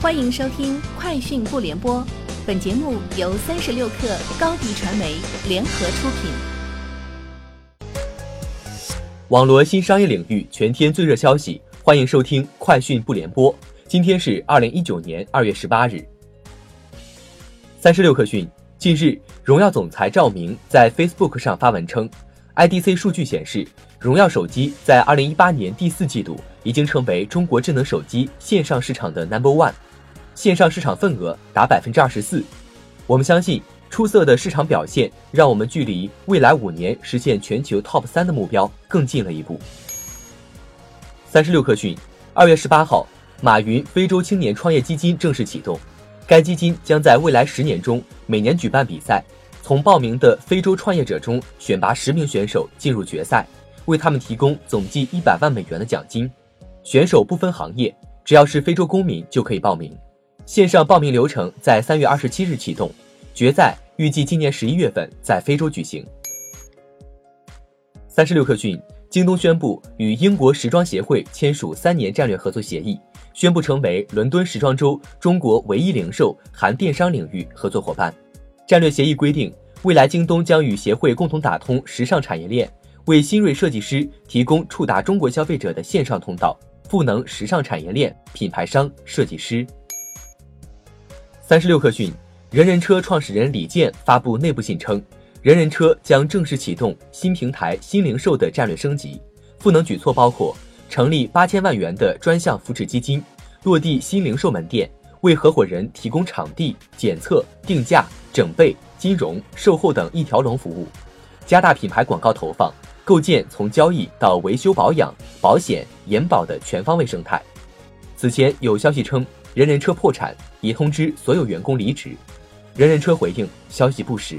欢迎收听《快讯不联播》，本节目由三十六克高低传媒联合出品。网罗新商业领域全天最热消息，欢迎收听《快讯不联播》。今天是二零一九年二月十八日。三十六克讯，近日，荣耀总裁赵明在 Facebook 上发文称，IDC 数据显示，荣耀手机在二零一八年第四季度已经成为中国智能手机线上市场的 Number One。线上市场份额达百分之二十四，我们相信出色的市场表现让我们距离未来五年实现全球 TOP 三的目标更近了一步。三十六氪讯，二月十八号，马云非洲青年创业基金正式启动，该基金将在未来十年中每年举办比赛，从报名的非洲创业者中选拔十名选手进入决赛，为他们提供总计一百万美元的奖金。选手不分行业，只要是非洲公民就可以报名。线上报名流程在三月二十七日启动，决赛预计今年十一月份在非洲举行。三十六氪讯，京东宣布与英国时装协会签署三年战略合作协议，宣布成为伦敦时装周中国唯一零售含电商领域合作伙伴。战略协议规定，未来京东将与协会共同打通时尚产业链，为新锐设计师提供触达中国消费者的线上通道，赋能时尚产业链品牌商、设计师。三十六氪讯，人人车创始人李健发布内部信称，人人车将正式启动新平台新零售的战略升级，赋能举措包括成立八千万元的专项扶持基金，落地新零售门店，为合伙人提供场地、检测、定价、整备、金融、售后等一条龙服务，加大品牌广告投放，构建从交易到维修保养、保险、延保的全方位生态。此前有消息称。人人车破产，已通知所有员工离职。人人车回应消息不实。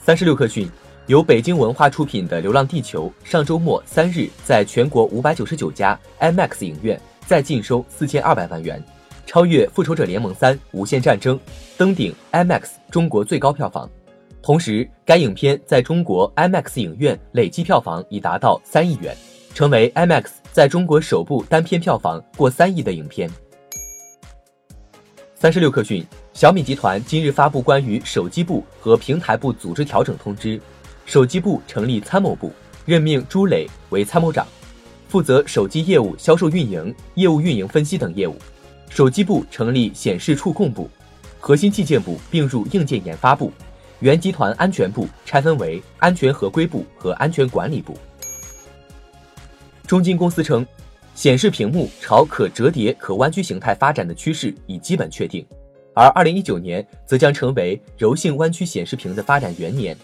三十六氪讯，由北京文化出品的《流浪地球》上周末三日在全国五百九十九家 IMAX 影院再净收四千二百万元，超越《复仇者联盟三：无限战争》，登顶 IMAX 中国最高票房。同时，该影片在中国 IMAX 影院累计票房已达到三亿元。成为 IMAX 在中国首部单片票房过三亿的影片。三十六氪讯，小米集团今日发布关于手机部和平台部组织调整通知，手机部成立参谋部，任命朱磊为参谋长，负责手机业务销售运营、业务运营分析等业务。手机部成立显示触控部，核心器件部并入硬件研发部，原集团安全部拆分为安全合规部和安全管理部。中金公司称，显示屏幕朝可折叠、可弯曲形态发展的趋势已基本确定，而二零一九年则将成为柔性弯曲显示屏的发展元年。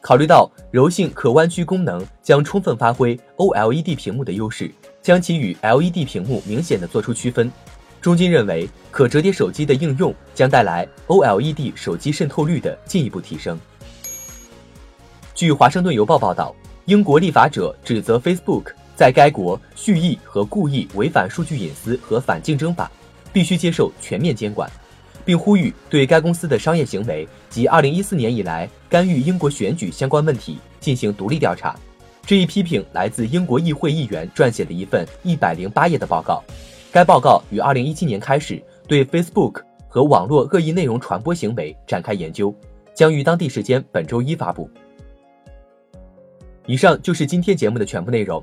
考虑到柔性可弯曲功能将充分发挥 OLED 屏幕的优势，将其与 LED 屏幕明显的做出区分。中金认为，可折叠手机的应用将带来 OLED 手机渗透率的进一步提升。据华盛顿邮报报道，英国立法者指责 Facebook。在该国蓄意和故意违反数据隐私和反竞争法，必须接受全面监管，并呼吁对该公司的商业行为及2014年以来干预英国选举相关问题进行独立调查。这一批评来自英国议会议员撰写的一份108页的报告。该报告于2017年开始对 Facebook 和网络恶意内容传播行为展开研究，将于当地时间本周一发布。以上就是今天节目的全部内容。